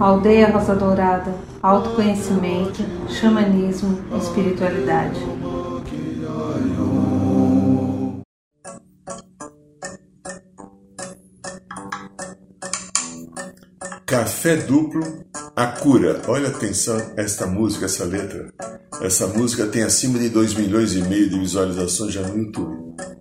Aldeia Rosa Dourada, autoconhecimento, xamanismo, espiritualidade. Café duplo, a cura. Olha atenção esta música, essa letra. Essa música tem acima de 2 milhões e meio de visualizações já no YouTube.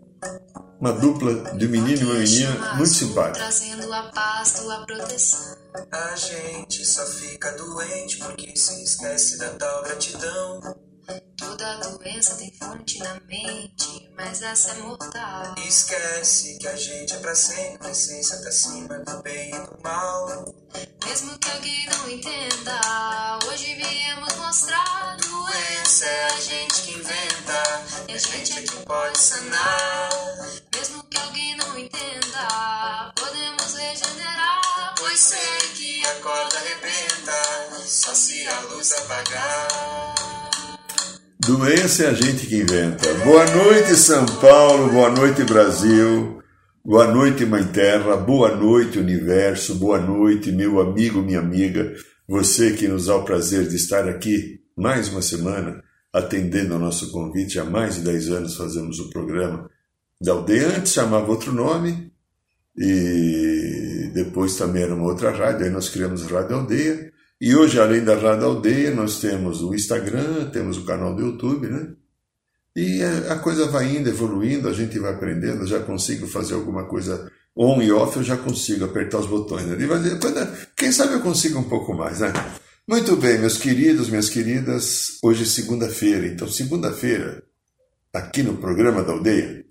Uma dupla de menino e uma menina muito simpática. Trazendo a paz, tua proteção. A gente só fica doente porque se esquece da tal gratidão. Toda doença tem fonte na mente, mas essa é mortal. Esquece que a gente é pra sempre, essência tá acima do bem e do mal. Mesmo que alguém não entenda, hoje viemos mostrar. Doença é a gente que inventa, e a gente é que pode sanar. Mesmo que alguém não entenda, podemos regenerar. Pois sei que a corda arrebenta, só se a luz apagar. Doença é a gente que inventa. Boa noite, São Paulo. Boa noite, Brasil. Boa noite, Mãe Terra. Boa noite, Universo. Boa noite, meu amigo, minha amiga. Você que nos dá o prazer de estar aqui mais uma semana, atendendo ao nosso convite. Há mais de 10 anos fazemos o programa da aldeia. Antes chamava outro nome e depois também era uma outra rádio. Aí nós criamos Rádio Aldeia. E hoje, além da Rádio Aldeia, nós temos o Instagram, temos o canal do YouTube, né? E a coisa vai indo, evoluindo, a gente vai aprendendo, já consigo fazer alguma coisa on e off, eu já consigo apertar os botões. Né? Quem sabe eu consigo um pouco mais, né? Muito bem, meus queridos, minhas queridas, hoje é segunda-feira, então segunda-feira, aqui no programa da aldeia,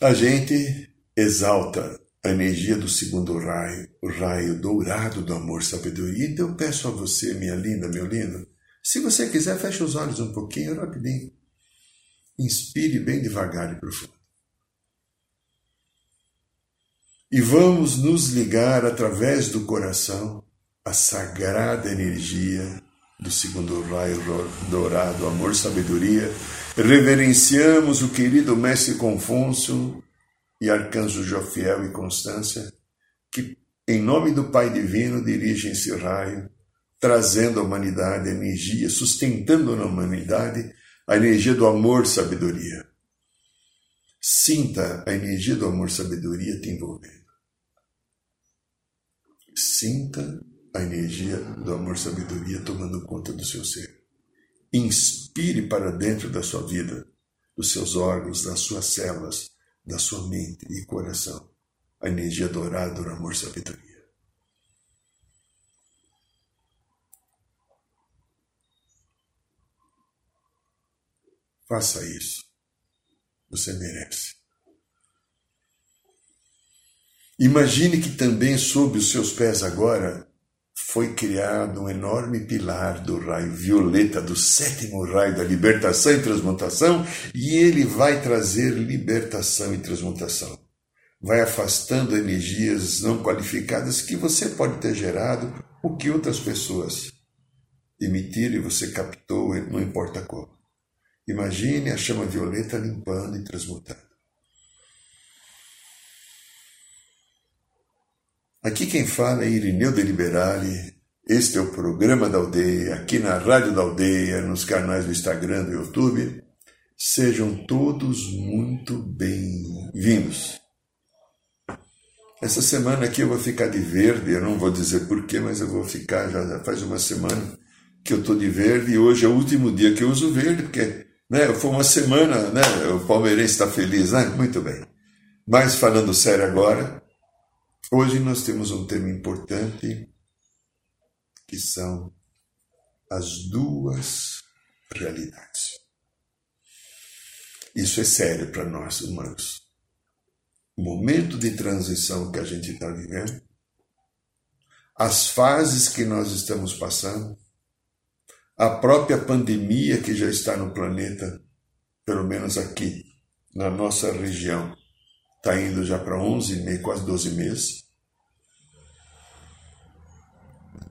a gente exalta a energia do segundo raio, o raio dourado do amor sabedoria. Então eu peço a você, minha linda, meu lindo, se você quiser, feche os olhos um pouquinho, rapidinho. Inspire bem devagar e profundo. E vamos nos ligar através do coração à sagrada energia do segundo raio dourado, amor, sabedoria. Reverenciamos o querido Mestre Confúcio e Arcanjo Jofiel e Constância, que, em nome do Pai Divino, dirigem esse raio trazendo à humanidade energia, sustentando na humanidade a energia do amor, sabedoria. Sinta a energia do amor, sabedoria te envolvendo. Sinta a energia do amor, sabedoria tomando conta do seu ser. Inspire para dentro da sua vida, dos seus órgãos, das suas células, da sua mente e coração, a energia dourada do amor, sabedoria. Faça isso. Você merece. Imagine que também sob os seus pés agora foi criado um enorme pilar do raio violeta, do sétimo raio da libertação e transmutação, e ele vai trazer libertação e transmutação. Vai afastando energias não qualificadas que você pode ter gerado, o que outras pessoas emitiram e você captou, não importa como. Imagine a chama violeta limpando e transmutando. Aqui quem fala é Irineu de Liberale. Este é o programa da aldeia, aqui na Rádio da Aldeia, nos canais do Instagram e do YouTube. Sejam todos muito bem-vindos. Essa semana aqui eu vou ficar de verde, eu não vou dizer porquê, mas eu vou ficar, já faz uma semana que eu estou de verde e hoje é o último dia que eu uso verde, porque né? Foi uma semana, né? O palmeirense está feliz, né? Muito bem. Mas falando sério agora, hoje nós temos um tema importante que são as duas realidades. Isso é sério para nós humanos. O momento de transição que a gente está vivendo, as fases que nós estamos passando, a própria pandemia que já está no planeta, pelo menos aqui na nossa região, está indo já para 11 meses, quase 12 meses.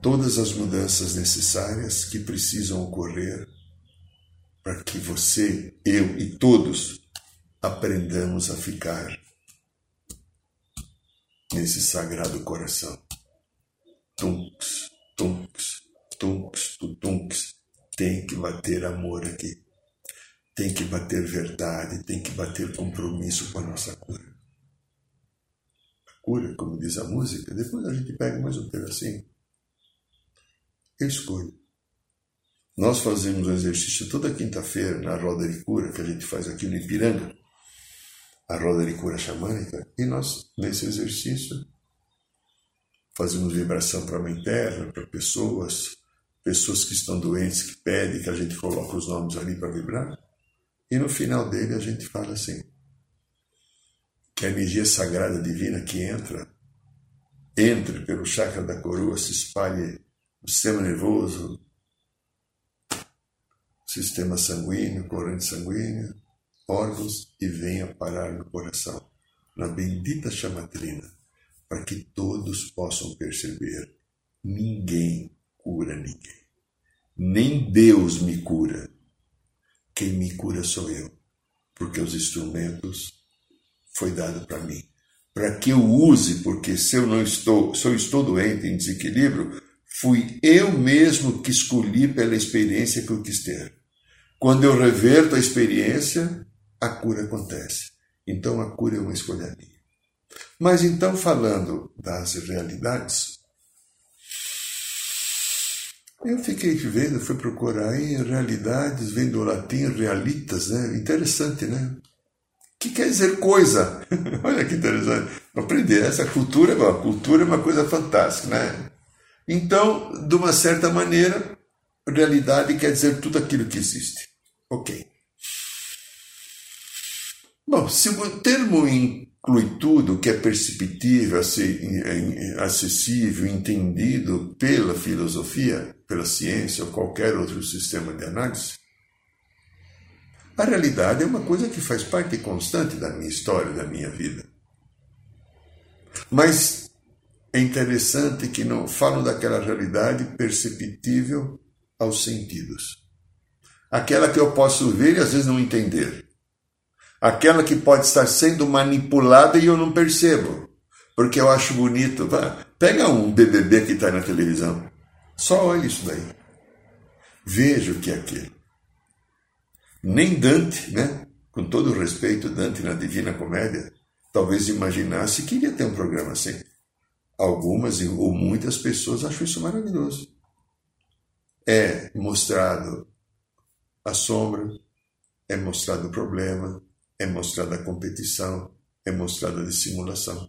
Todas as mudanças necessárias que precisam ocorrer para que você, eu e todos aprendamos a ficar nesse sagrado coração. Tunks, tunks, tunks, tunks. Tem que bater amor aqui. Tem que bater verdade, tem que bater compromisso com a nossa cura. A cura, como diz a música, depois a gente pega mais um pedacinho. Eu escolho. Nós fazemos um exercício toda quinta-feira na roda de cura que a gente faz aqui no Ipiranga, a roda de cura xamânica, e nós, nesse exercício, fazemos vibração para a mãe terra, para pessoas, pessoas que estão doentes, que pedem que a gente coloque os nomes ali para vibrar. E no final dele a gente fala assim: que a energia sagrada divina que entra, entre pelo chakra da coroa, se espalhe sistema nervoso, sistema sanguíneo, corrente sanguínea, órgãos e venha parar no coração, na bendita chamatrina, para que todos possam perceber: ninguém cura ninguém. Nem Deus me cura. Quem me cura sou eu, porque os instrumentos foi dado para mim, para que eu use, porque se eu não estou, se eu estou doente em desequilíbrio, fui eu mesmo que escolhi pela experiência que eu quis ter. Quando eu reverto a experiência, a cura acontece. Então a cura é uma escolha minha. Mas então falando das realidades, eu fiquei vendo, fui procurar aí realidades, vem do latim realitas, né? Interessante, né? que quer dizer coisa? Olha que interessante. Aprender essa cultura, a cultura é uma coisa fantástica, né? Então, de uma certa maneira, realidade quer dizer tudo aquilo que existe. Ok. Bom, se o termo inclui tudo que é perceptível, acessível, entendido pela filosofia, pela ciência ou qualquer outro sistema de análise, a realidade é uma coisa que faz parte constante da minha história, da minha vida. Mas é interessante que não falam daquela realidade perceptível aos sentidos. Aquela que eu posso ver e às vezes não entender. Aquela que pode estar sendo manipulada e eu não percebo. Porque eu acho bonito. pega um BBB que está na televisão. Só olha isso daí. Veja o que é aquilo. Nem Dante, né? com todo o respeito, Dante na Divina Comédia, talvez imaginasse que iria ter um programa assim. Algumas ou muitas pessoas acham isso maravilhoso. É mostrado a sombra, é mostrado o problema, é mostrada a competição, é mostrada a dissimulação.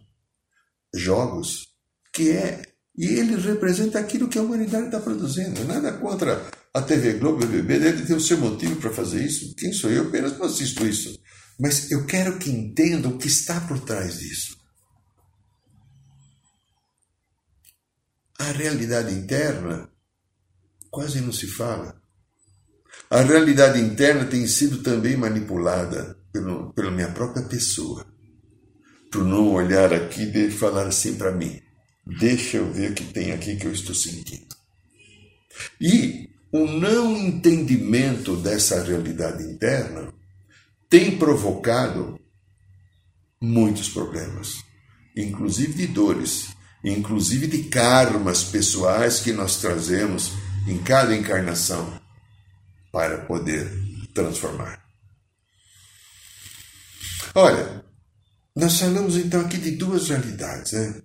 Jogos que é. E ele representa aquilo que a humanidade está produzindo. Nada contra a TV Globo, o BBB, deve ter o seu motivo para fazer isso. Quem sou eu? Apenas não assisto isso. Mas eu quero que entendam o que está por trás disso. A realidade interna quase não se fala. A realidade interna tem sido também manipulada pelo, pela minha própria pessoa. Por não olhar aqui e falar assim para mim: deixa eu ver o que tem aqui que eu estou sentindo. E o não entendimento dessa realidade interna tem provocado muitos problemas, inclusive de dores, inclusive de karmas pessoais que nós trazemos em cada encarnação para poder transformar. Olha, nós falamos então aqui de duas realidades. Né?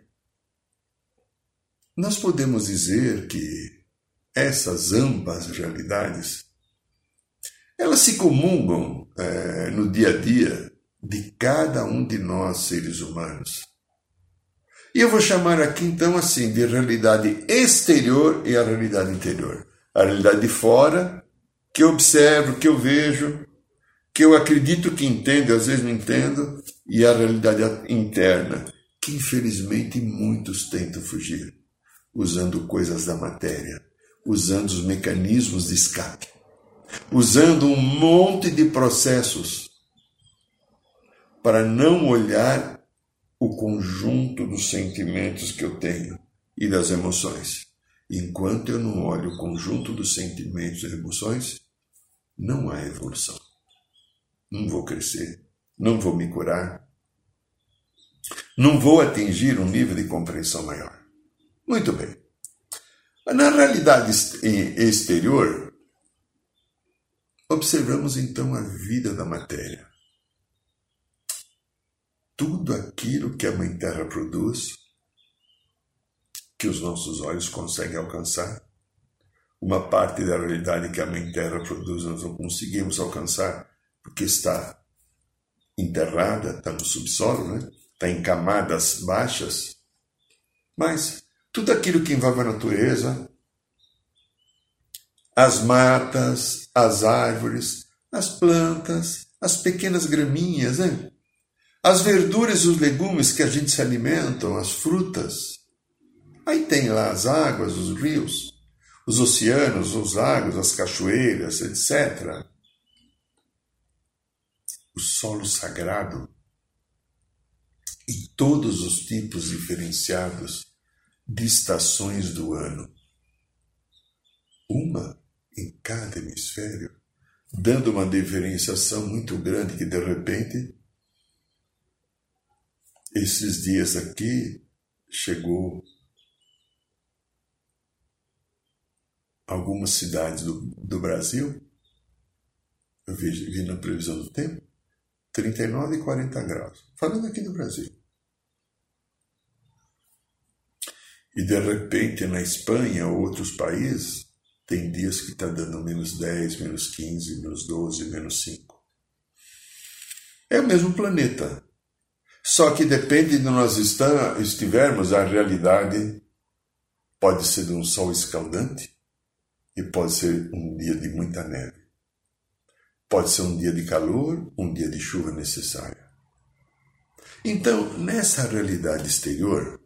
Nós podemos dizer que essas ambas realidades elas se comungam é, no dia a dia de cada um de nós seres humanos. E eu vou chamar aqui então assim de realidade exterior e a realidade interior. A realidade de fora, que eu observo, que eu vejo, que eu acredito que entendo, às vezes não entendo, e a realidade interna, que infelizmente muitos tentam fugir, usando coisas da matéria, usando os mecanismos de escape, usando um monte de processos para não olhar o conjunto dos sentimentos que eu tenho e das emoções. Enquanto eu não olho o conjunto dos sentimentos e emoções, não há evolução não vou crescer, não vou me curar, não vou atingir um nível de compreensão maior. Muito bem. Na realidade exterior, observamos então a vida da matéria. Tudo aquilo que a Mãe Terra produz, que os nossos olhos conseguem alcançar, uma parte da realidade que a Mãe Terra produz nós não conseguimos alcançar porque está enterrada, está no subsolo, né? está em camadas baixas. Mas tudo aquilo que envolve a natureza, as matas, as árvores, as plantas, as pequenas graminhas, né? As verduras e os legumes que a gente se alimentam, as frutas. Aí tem lá as águas, os rios, os oceanos, os lagos, as cachoeiras, etc. O solo sagrado e todos os tipos diferenciados de estações do ano. Uma em cada hemisfério, dando uma diferenciação muito grande que de repente esses dias aqui chegou algumas cidades do, do Brasil, eu vi, vi na previsão do tempo, 39 e 40 graus. Falando aqui do Brasil. E de repente na Espanha ou outros países, tem dias que está dando menos 10, menos 15, menos 12, menos 5. É o mesmo planeta. Só que depende de nós estivermos, a realidade pode ser de um sol escaldante e pode ser um dia de muita neve. Pode ser um dia de calor, um dia de chuva necessária. Então, nessa realidade exterior,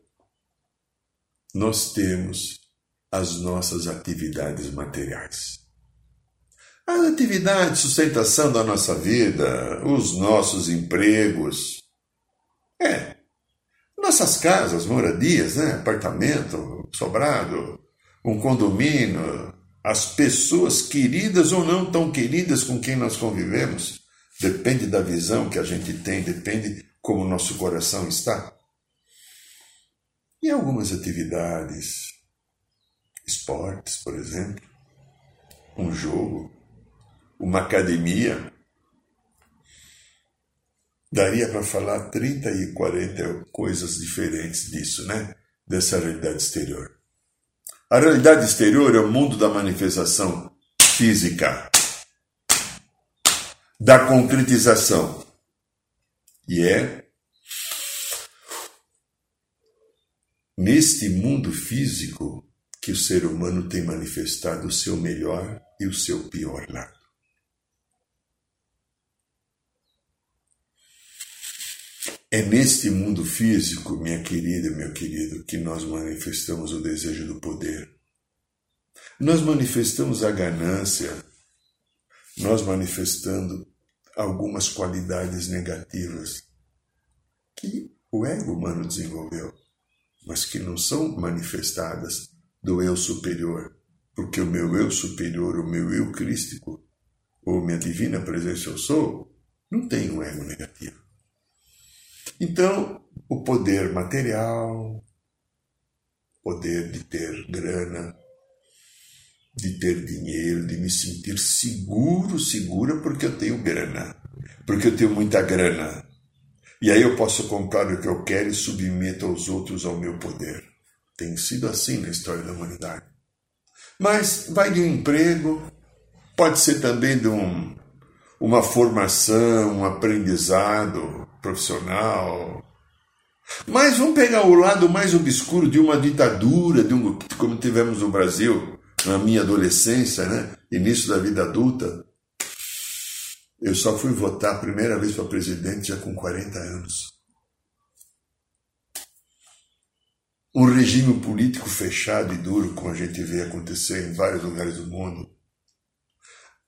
nós temos as nossas atividades materiais. As atividades de sustentação da nossa vida, os nossos empregos. É. Nossas casas, moradias, né? apartamento, sobrado, um condomínio, as pessoas queridas ou não tão queridas com quem nós convivemos. Depende da visão que a gente tem, depende como o nosso coração está. E algumas atividades, esportes, por exemplo, um jogo, uma academia. Daria para falar 30 e 40 coisas diferentes disso, né? Dessa realidade exterior. A realidade exterior é o mundo da manifestação física, da concretização. E é neste mundo físico que o ser humano tem manifestado o seu melhor e o seu pior lado. É neste mundo físico, minha querida meu querido, que nós manifestamos o desejo do poder. Nós manifestamos a ganância, nós manifestando algumas qualidades negativas que o ego humano desenvolveu, mas que não são manifestadas do eu superior, porque o meu eu superior, o meu eu crístico, ou minha divina presença eu sou, não tem um ego negativo. Então, o poder material, poder de ter grana, de ter dinheiro, de me sentir seguro, segura porque eu tenho grana, porque eu tenho muita grana. E aí eu posso comprar o que eu quero e submeto aos outros ao meu poder. Tem sido assim na história da humanidade. Mas vai de um emprego, pode ser também de um, uma formação, um aprendizado, profissional. Mas vamos pegar o lado mais obscuro de uma ditadura, de um, como tivemos no Brasil, na minha adolescência, né? início da vida adulta. Eu só fui votar a primeira vez para presidente já com 40 anos. Um regime político fechado e duro, como a gente vê acontecer em vários lugares do mundo.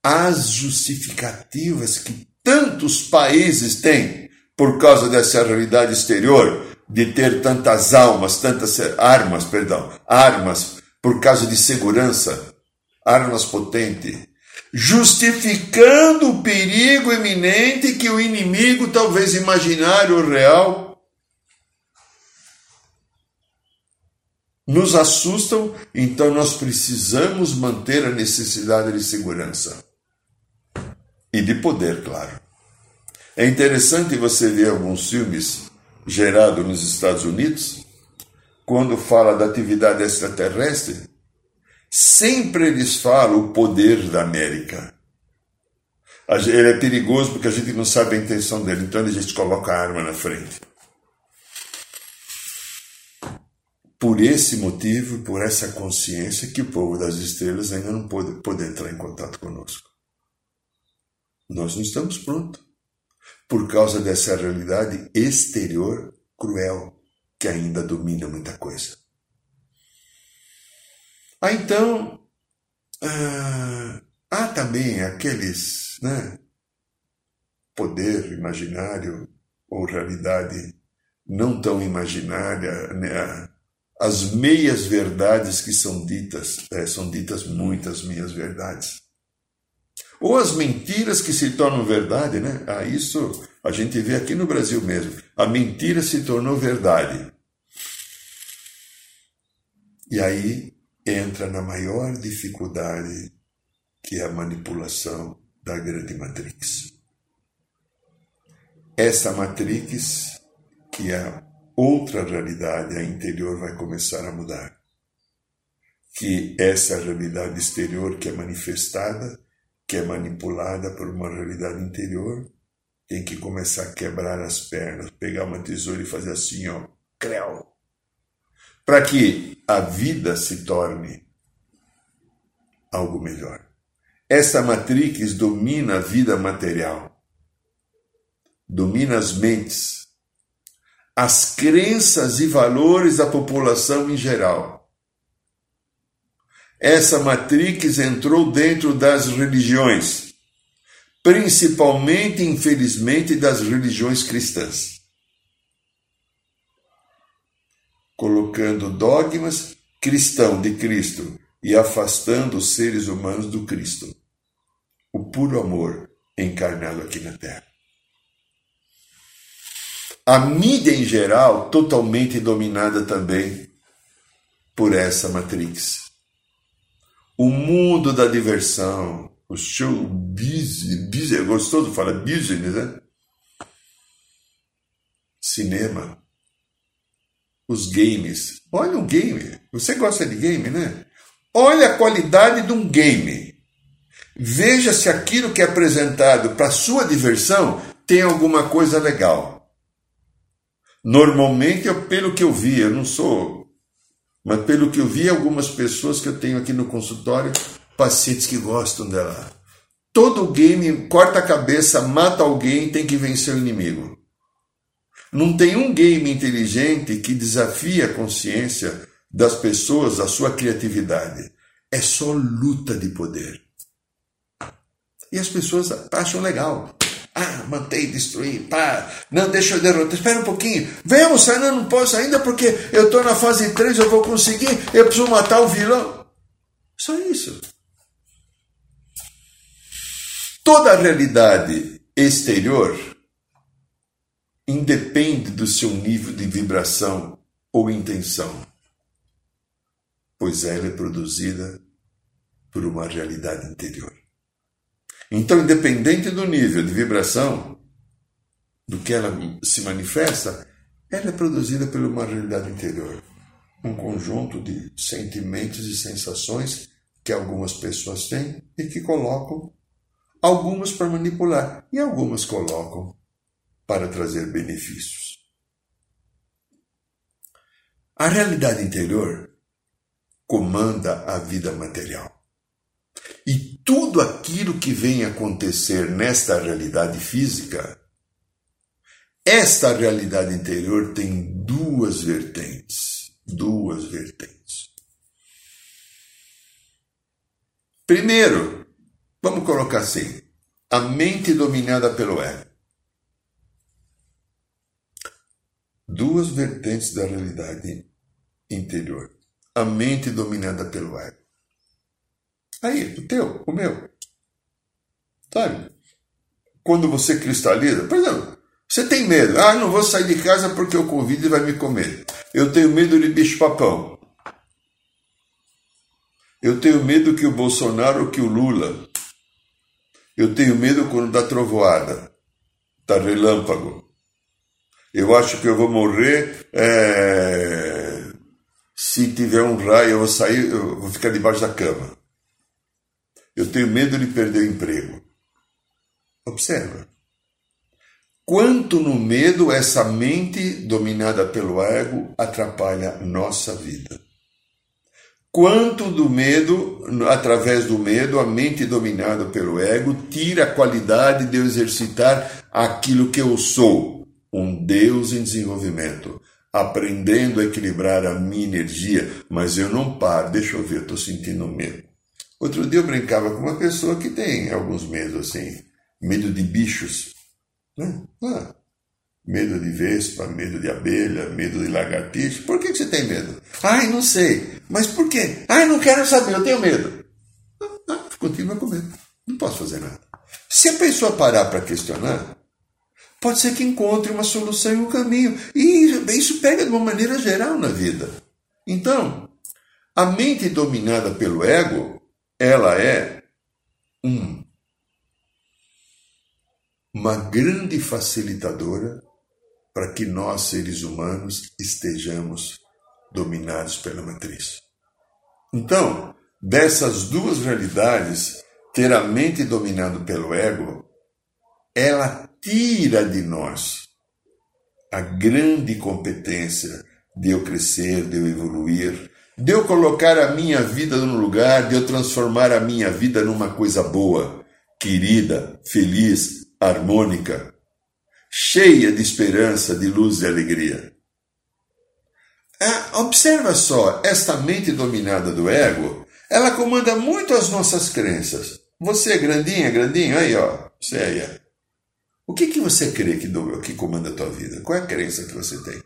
As justificativas que tantos países têm por causa dessa realidade exterior de ter tantas almas, tantas armas, perdão, armas por causa de segurança, armas potentes, justificando o perigo iminente que o inimigo, talvez imaginário ou real, nos assustam, então nós precisamos manter a necessidade de segurança e de poder, claro. É interessante você ver alguns filmes gerados nos Estados Unidos, quando fala da atividade extraterrestre, sempre eles falam o poder da América. Ele é perigoso porque a gente não sabe a intenção dele, então a gente coloca a arma na frente. Por esse motivo, por essa consciência, que o povo das estrelas ainda não pode, pode entrar em contato conosco. Nós não estamos prontos. Por causa dessa realidade exterior cruel que ainda domina muita coisa. Ah, então, ah, há também aqueles, né, poder imaginário ou realidade não tão imaginária, né, as meias verdades que são ditas, é, são ditas muitas meias verdades. Ou as mentiras que se tornam verdade, né? Ah, isso a gente vê aqui no Brasil mesmo. A mentira se tornou verdade. E aí entra na maior dificuldade, que é a manipulação da grande matrix. Essa matrix, que é outra realidade, a interior vai começar a mudar. Que essa realidade exterior que é manifestada que é manipulada por uma realidade interior, tem que começar a quebrar as pernas, pegar uma tesoura e fazer assim, ó, creu. Para que a vida se torne algo melhor. Esta matrix domina a vida material, domina as mentes, as crenças e valores da população em geral essa matrix entrou dentro das religiões, principalmente, infelizmente, das religiões cristãs, colocando dogmas cristão de Cristo e afastando os seres humanos do Cristo, o puro amor encarnado aqui na Terra. A mídia em geral, totalmente dominada também por essa matrix o mundo da diversão, o show business, business é gostoso falar business, né? Cinema, os games. Olha um game. Você gosta de game, né? Olha a qualidade de um game. Veja se aquilo que é apresentado para sua diversão tem alguma coisa legal. Normalmente, pelo que eu vi, eu não sou mas pelo que eu vi, algumas pessoas que eu tenho aqui no consultório, pacientes que gostam dela. Todo game corta a cabeça, mata alguém, tem que vencer o inimigo. Não tem um game inteligente que desafia a consciência das pessoas, a sua criatividade. É só luta de poder. E as pessoas acham legal. Ah, mantei, destruir, pá. Não, deixa eu derrotar. Espera um pouquinho. Vamos, sai, não, não posso ainda porque eu estou na fase 3, eu vou conseguir. Eu preciso matar o vilão. Só isso. Toda a realidade exterior independe do seu nível de vibração ou intenção, pois ela é produzida por uma realidade interior. Então, independente do nível de vibração do que ela se manifesta, ela é produzida por uma realidade interior. Um conjunto de sentimentos e sensações que algumas pessoas têm e que colocam algumas para manipular e algumas colocam para trazer benefícios. A realidade interior comanda a vida material. E tudo aquilo que vem acontecer nesta realidade física, esta realidade interior tem duas vertentes. Duas vertentes. Primeiro, vamos colocar assim: a mente dominada pelo ego. Duas vertentes da realidade interior. A mente dominada pelo ego. Aí, o teu, o meu. Sabe? Quando você cristaliza, por exemplo, você tem medo. Ah, não vou sair de casa porque o Covid vai me comer. Eu tenho medo de bicho-papão. Eu tenho medo que o Bolsonaro que o Lula. Eu tenho medo quando dá trovoada, dá relâmpago. Eu acho que eu vou morrer é... se tiver um raio, eu vou sair, eu vou ficar debaixo da cama. Eu tenho medo de perder o emprego. Observa. Quanto no medo essa mente dominada pelo ego atrapalha nossa vida. Quanto do medo, através do medo, a mente dominada pelo ego tira a qualidade de eu exercitar aquilo que eu sou, um Deus em desenvolvimento, aprendendo a equilibrar a minha energia, mas eu não paro, deixa eu ver, estou sentindo medo. Outro dia eu brincava com uma pessoa que tem alguns medos assim, medo de bichos. Né? Ah, medo de vespa, medo de abelha, medo de lagartixa. Por que, que você tem medo? Ai, não sei. Mas por quê? Ai, não quero saber, eu tenho medo. Ah, ah, continua com medo. Não posso fazer nada. Se a pessoa parar para questionar, pode ser que encontre uma solução e um caminho. E isso pega de uma maneira geral na vida. Então, a mente dominada pelo ego, ela é um uma grande facilitadora para que nós, seres humanos, estejamos dominados pela matriz. Então, dessas duas realidades, ter a mente dominada pelo ego, ela tira de nós a grande competência de eu crescer, de eu evoluir, de eu colocar a minha vida no lugar, de eu transformar a minha vida numa coisa boa, querida, feliz, harmônica, cheia de esperança, de luz e alegria. É, observa só, esta mente dominada do ego, ela comanda muito as nossas crenças. Você é grandinha, grandinho, aí ó, você aí. O que, que você crê que, que comanda a tua vida? Qual é a crença que você tem?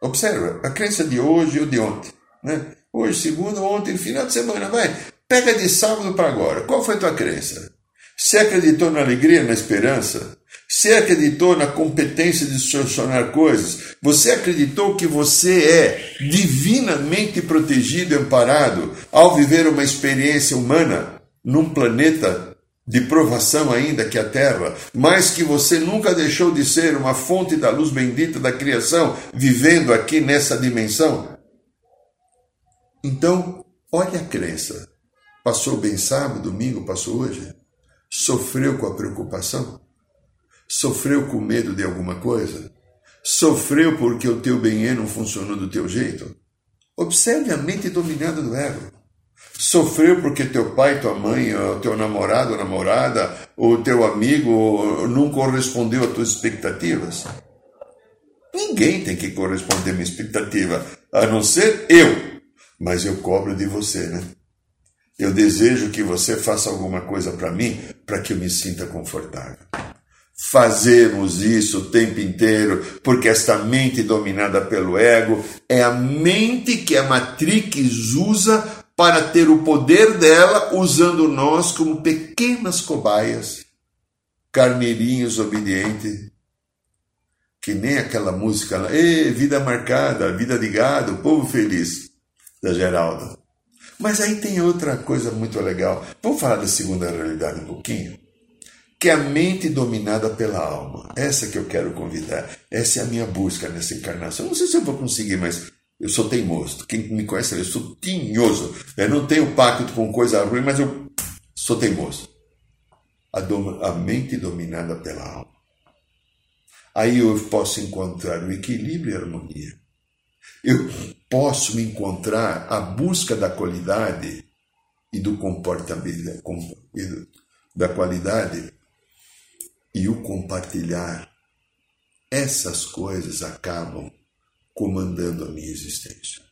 Observa, a crença de hoje ou de ontem. Né? Hoje, segunda, ontem, final de semana, vai. Pega de sábado para agora. Qual foi a tua crença? Você acreditou na alegria, na esperança? Você acreditou na competência de solucionar coisas? Você acreditou que você é divinamente protegido e amparado ao viver uma experiência humana num planeta de provação ainda que a Terra, mas que você nunca deixou de ser uma fonte da luz bendita da criação, vivendo aqui nessa dimensão? Então, olha a crença. Passou bem sábado, domingo, passou hoje? Sofreu com a preocupação? Sofreu com medo de alguma coisa? Sofreu porque o teu bem não funcionou do teu jeito? Observe a mente dominada do ego. Sofreu porque teu pai, tua mãe, teu namorado ou namorada, ou teu amigo não correspondeu às tuas expectativas? Ninguém tem que corresponder à minha expectativa, a não ser eu. Mas eu cobro de você, né? Eu desejo que você faça alguma coisa para mim, para que eu me sinta confortável. Fazemos isso o tempo inteiro, porque esta mente dominada pelo ego é a mente que a Matrix usa para ter o poder dela, usando nós como pequenas cobaias, carneirinhos obedientes, que nem aquela música lá, vida marcada, vida de gado, povo feliz, da Geralda. Mas aí tem outra coisa muito legal. Vamos falar da segunda realidade um pouquinho? Que é a mente dominada pela alma. Essa que eu quero convidar. Essa é a minha busca nessa encarnação. Não sei se eu vou conseguir, mas eu sou teimoso. Quem me conhece eu sou tinhoso. Eu não tenho pacto com coisa ruim, mas eu sou teimoso. A, dom, a mente dominada pela alma. Aí eu posso encontrar o equilíbrio e a harmonia eu posso encontrar a busca da qualidade e do comportamento, da qualidade e o compartilhar. Essas coisas acabam comandando a minha existência.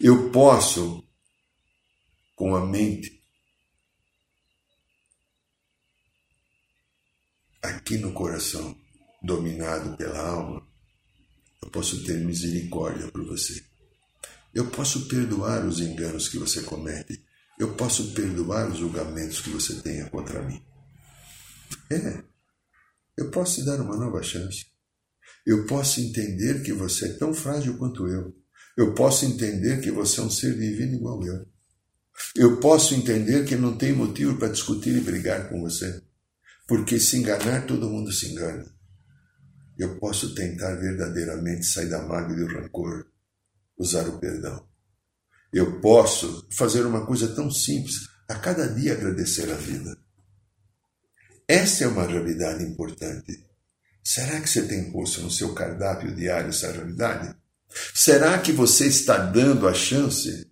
Eu posso, com a mente, aqui no coração, dominado pela alma, eu posso ter misericórdia por você. Eu posso perdoar os enganos que você comete. Eu posso perdoar os julgamentos que você tenha contra mim. É. Eu posso te dar uma nova chance. Eu posso entender que você é tão frágil quanto eu. Eu posso entender que você é um ser divino igual eu. Eu posso entender que não tem motivo para discutir e brigar com você, porque se enganar, todo mundo se engana. Eu posso tentar verdadeiramente sair da mágoa e do rancor, usar o perdão. Eu posso fazer uma coisa tão simples, a cada dia agradecer a vida. Essa é uma realidade importante. Será que você tem posto no seu cardápio diário essa realidade? Será que você está dando a chance?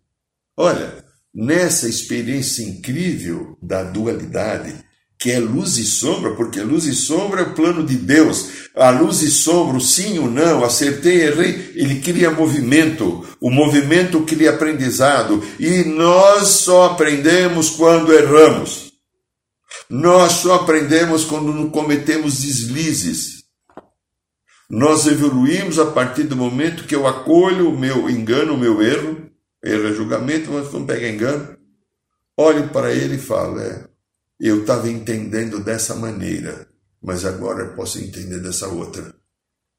Olha, nessa experiência incrível da dualidade, que é luz e sombra, porque luz e sombra é o plano de Deus. A luz e sombra, o sim ou não, acertei, errei, ele cria movimento. O movimento cria aprendizado. E nós só aprendemos quando erramos. Nós só aprendemos quando cometemos deslizes. Nós evoluímos a partir do momento que eu acolho o meu engano, o meu erro, erro é julgamento, mas não pega engano, olho para ele e falo, é, eu estava entendendo dessa maneira, mas agora eu posso entender dessa outra.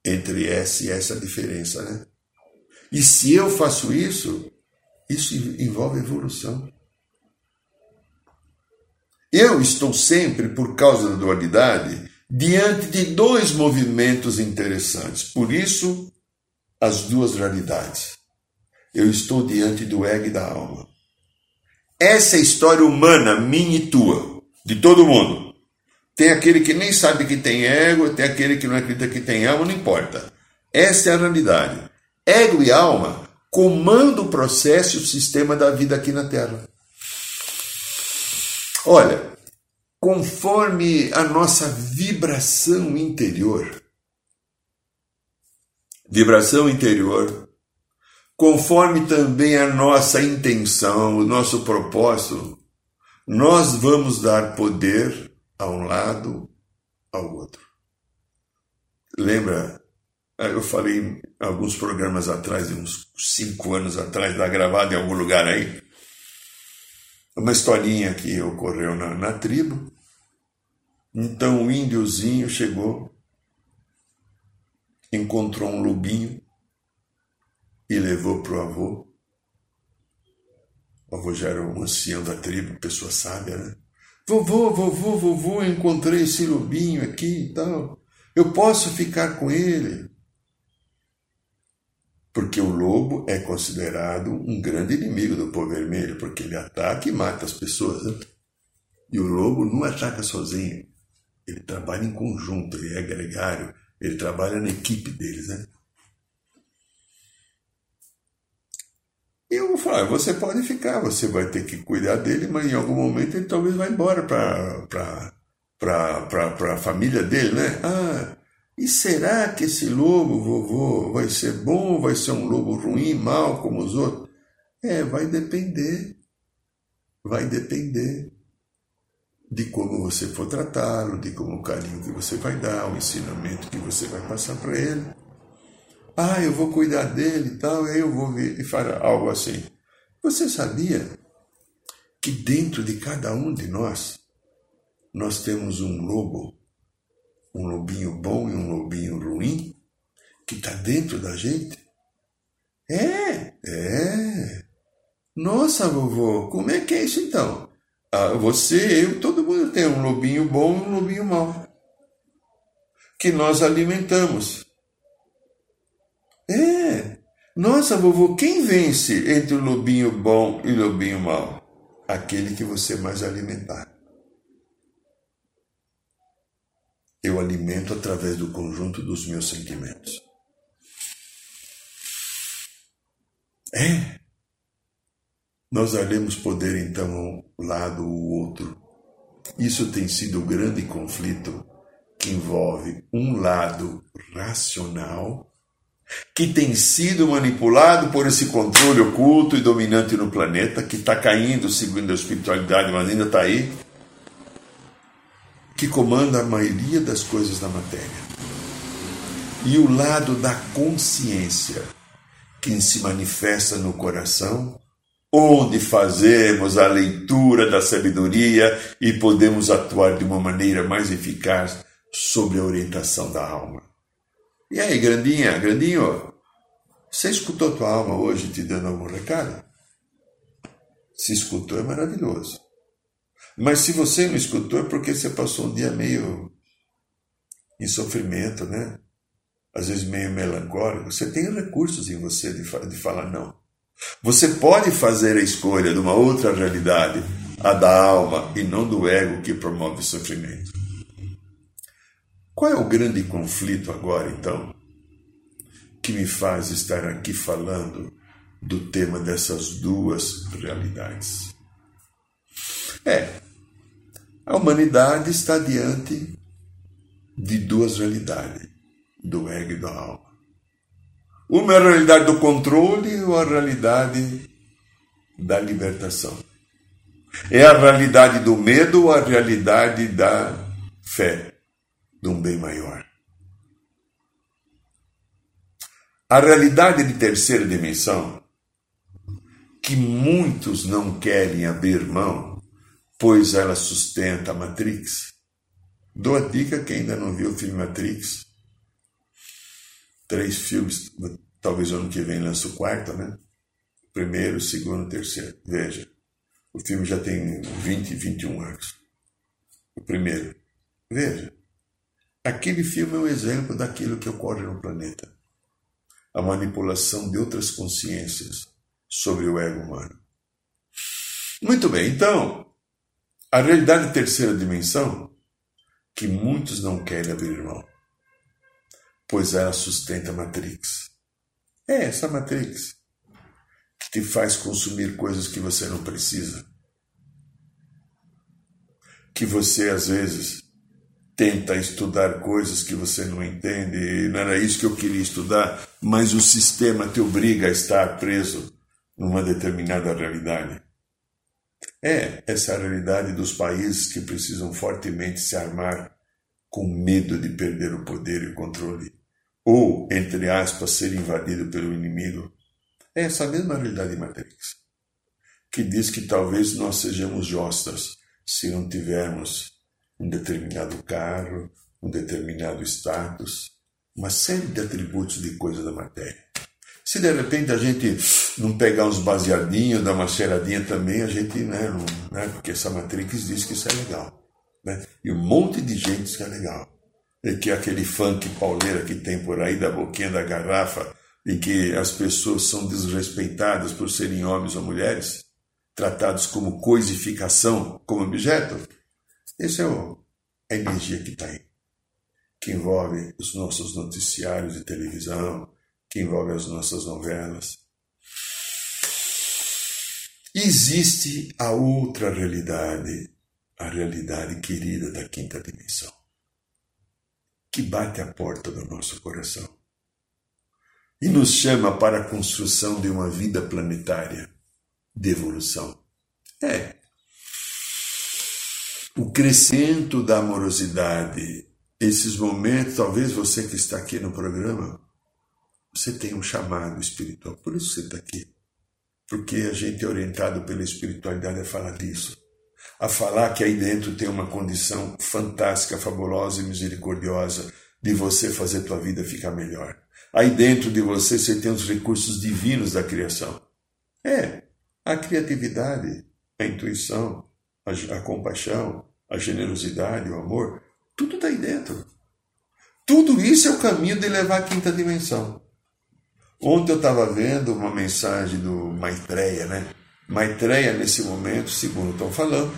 Entre essa e essa diferença, né? E se eu faço isso, isso envolve evolução. Eu estou sempre, por causa da dualidade, diante de dois movimentos interessantes. Por isso, as duas realidades. Eu estou diante do ego e da alma. Essa é a história humana, minha e tua, de todo mundo. Tem aquele que nem sabe que tem ego, tem aquele que não acredita que tem alma, não importa. Essa é a realidade. Ego e alma comandam o processo e o sistema da vida aqui na Terra. Olha, conforme a nossa vibração interior. Vibração interior, conforme também a nossa intenção, o nosso propósito, nós vamos dar poder a um lado, ao outro. Lembra? Eu falei alguns programas atrás, uns cinco anos atrás, está gravado em algum lugar aí, uma historinha que ocorreu na, na tribo. Então o índiozinho chegou, encontrou um lobinho e levou para o avô. O avô já era um ancião da tribo, pessoa sábia, né? Vovô, vovô, vovô, encontrei esse lobinho aqui e tal. Eu posso ficar com ele? Porque o lobo é considerado um grande inimigo do povo vermelho, porque ele ataca e mata as pessoas. Né? E o lobo não ataca sozinho. Ele trabalha em conjunto, ele é gregário, ele trabalha na equipe deles, né? E eu vou falar, você pode ficar, você vai ter que cuidar dele, mas em algum momento ele talvez vá embora para a família dele, né? Ah, e será que esse lobo, vovô, vai ser bom, vai ser um lobo ruim, mal como os outros? É, vai depender. Vai depender de como você for tratá-lo, de como o carinho que você vai dar, o ensinamento que você vai passar para ele. Ah, eu vou cuidar dele e tal, aí eu vou ver e fará algo assim. Você sabia que dentro de cada um de nós nós temos um lobo, um lobinho bom e um lobinho ruim, que está dentro da gente? É, é. Nossa, vovô, como é que é isso então? Ah, você, eu, todo mundo tem um lobinho bom e um lobinho mau. Que nós alimentamos. É. Nossa, vovô, quem vence entre o lobinho bom e o lobinho mau? Aquele que você mais alimentar. Eu alimento através do conjunto dos meus sentimentos. É. Nós daremos poder então um lado ou outro. Isso tem sido o grande conflito que envolve um lado racional que tem sido manipulado por esse controle oculto e dominante no planeta, que está caindo segundo a espiritualidade, mas ainda está aí, que comanda a maioria das coisas da matéria. E o lado da consciência, que se manifesta no coração onde fazemos a leitura da sabedoria e podemos atuar de uma maneira mais eficaz sobre a orientação da alma. E aí, Grandinha, Grandinho, você escutou tua alma hoje te dando algum recado? Se escutou, é maravilhoso. Mas se você não escutou, é porque você passou um dia meio em sofrimento, né? Às vezes meio melancólico. Você tem recursos em você de, de falar não. Você pode fazer a escolha de uma outra realidade, a da alma e não do ego que promove sofrimento. Qual é o grande conflito agora, então, que me faz estar aqui falando do tema dessas duas realidades? É, a humanidade está diante de duas realidades, do ego e da alma. Uma é a realidade do controle ou a realidade da libertação. É a realidade do medo ou a realidade da fé, de um bem maior. A realidade de terceira dimensão, que muitos não querem abrir mão, pois ela sustenta a Matrix. Dou a dica quem ainda não viu o filme Matrix. Três filmes, talvez ano que vem lança o quarto, né? Primeiro, segundo, terceiro. Veja, o filme já tem 20, 21 anos. O primeiro. Veja, aquele filme é um exemplo daquilo que ocorre no planeta. A manipulação de outras consciências sobre o ego humano. Muito bem, então, a realidade de terceira dimensão, que muitos não querem abrir mão, pois ela sustenta a Matrix. É essa Matrix que te faz consumir coisas que você não precisa. Que você, às vezes, tenta estudar coisas que você não entende, não era isso que eu queria estudar, mas o sistema te obriga a estar preso numa determinada realidade. É essa a realidade dos países que precisam fortemente se armar com medo de perder o poder e o controle, ou, entre aspas, ser invadido pelo inimigo. É essa mesma realidade de Matrix, que diz que talvez nós sejamos jostas se não tivermos um determinado carro, um determinado status, uma série de atributos de coisas da matéria. Se de repente a gente não pegar uns baseadinhos, dar uma cheiradinha também, a gente, né, não, né porque essa Matrix diz que isso é legal. Né? E um monte de gente diz que é legal. E que é aquele funk pauleira que tem por aí da boquinha da garrafa, e que as pessoas são desrespeitadas por serem homens ou mulheres, tratados como coisificação, como objeto. Essa é a energia que está aí, que envolve os nossos noticiários de televisão, que envolve as nossas novelas. Existe a outra realidade, a realidade querida da quinta dimensão, que bate à porta do nosso coração e nos chama para a construção de uma vida planetária de evolução. É. O crescimento da amorosidade, esses momentos, talvez você que está aqui no programa, você tem um chamado espiritual, por isso você está aqui. Porque a gente é orientado pela espiritualidade a falar disso. A falar que aí dentro tem uma condição fantástica, fabulosa e misericordiosa de você fazer tua vida ficar melhor. Aí dentro de você você tem os recursos divinos da criação. É, a criatividade, a intuição, a, a compaixão, a generosidade, o amor, tudo está aí dentro. Tudo isso é o caminho de levar à quinta dimensão. Ontem eu estava vendo uma mensagem do Maitreya, né? Maitreya, nesse momento, segundo estão falando,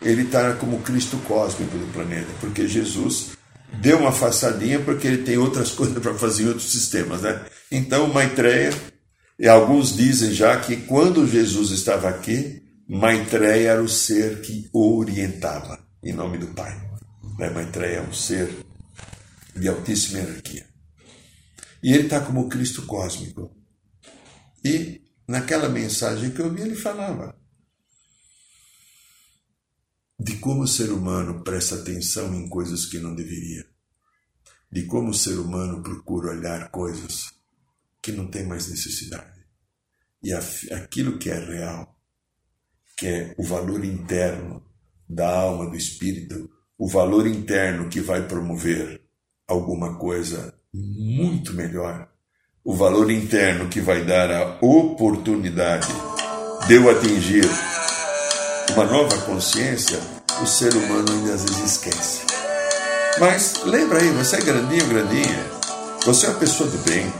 ele está como Cristo cósmico do planeta, porque Jesus deu uma façadinha porque ele tem outras coisas para fazer em outros sistemas, né? Então, Maitreya, e alguns dizem já que quando Jesus estava aqui, Maitreya era o ser que orientava, em nome do Pai. Né? Maitreya é um ser de altíssima hierarquia. E ele está como Cristo cósmico. E naquela mensagem que eu vi, ele falava de como o ser humano presta atenção em coisas que não deveria, de como o ser humano procura olhar coisas que não tem mais necessidade. E aquilo que é real, que é o valor interno da alma, do espírito, o valor interno que vai promover alguma coisa muito melhor. O valor interno que vai dar a oportunidade de eu atingir uma nova consciência, o ser humano ainda às vezes esquece. Mas lembra aí, você é grandinho, grandinha. Você é uma pessoa do bem.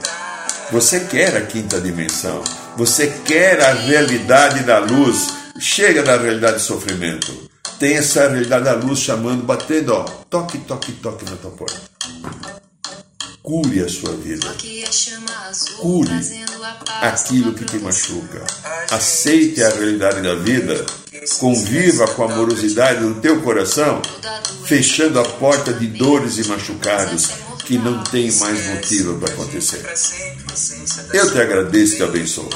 Você quer a quinta dimensão. Você quer a realidade da luz. Chega da realidade do sofrimento. Tem essa realidade da luz chamando, batendo, ó, toque, toque, toque na tua porta. Cure a sua vida. Cure aquilo que te machuca. Aceite a realidade da vida. Conviva com a amorosidade do teu coração, fechando a porta de dores e machucados que não tem mais motivo para acontecer. Eu te agradeço e te abençoo.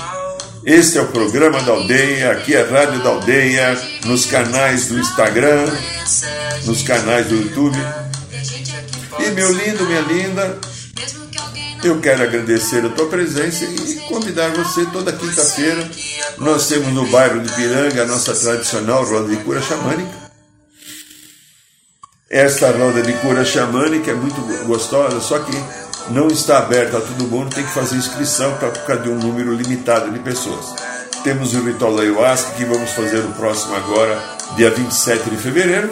Este é o programa da aldeia, aqui é a Rádio da Aldeia, nos canais do Instagram, nos canais do YouTube. E meu lindo, minha linda, eu quero agradecer a tua presença e convidar você toda quinta-feira. Nós temos no bairro de Piranga a nossa tradicional roda de cura xamânica. Esta roda de cura xamânica é muito gostosa, só que não está aberta a todo mundo, tem que fazer inscrição para ficar de um número limitado de pessoas. Temos o ritual ayahuasca que vamos fazer o próximo agora, dia 27 de fevereiro.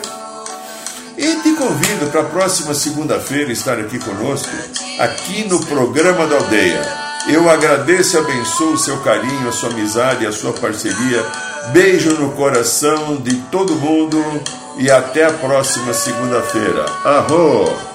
E te convido para a próxima segunda-feira estar aqui conosco, aqui no programa da aldeia. Eu agradeço e abençoo o seu carinho, a sua amizade, a sua parceria. Beijo no coração de todo mundo e até a próxima segunda-feira. Arro!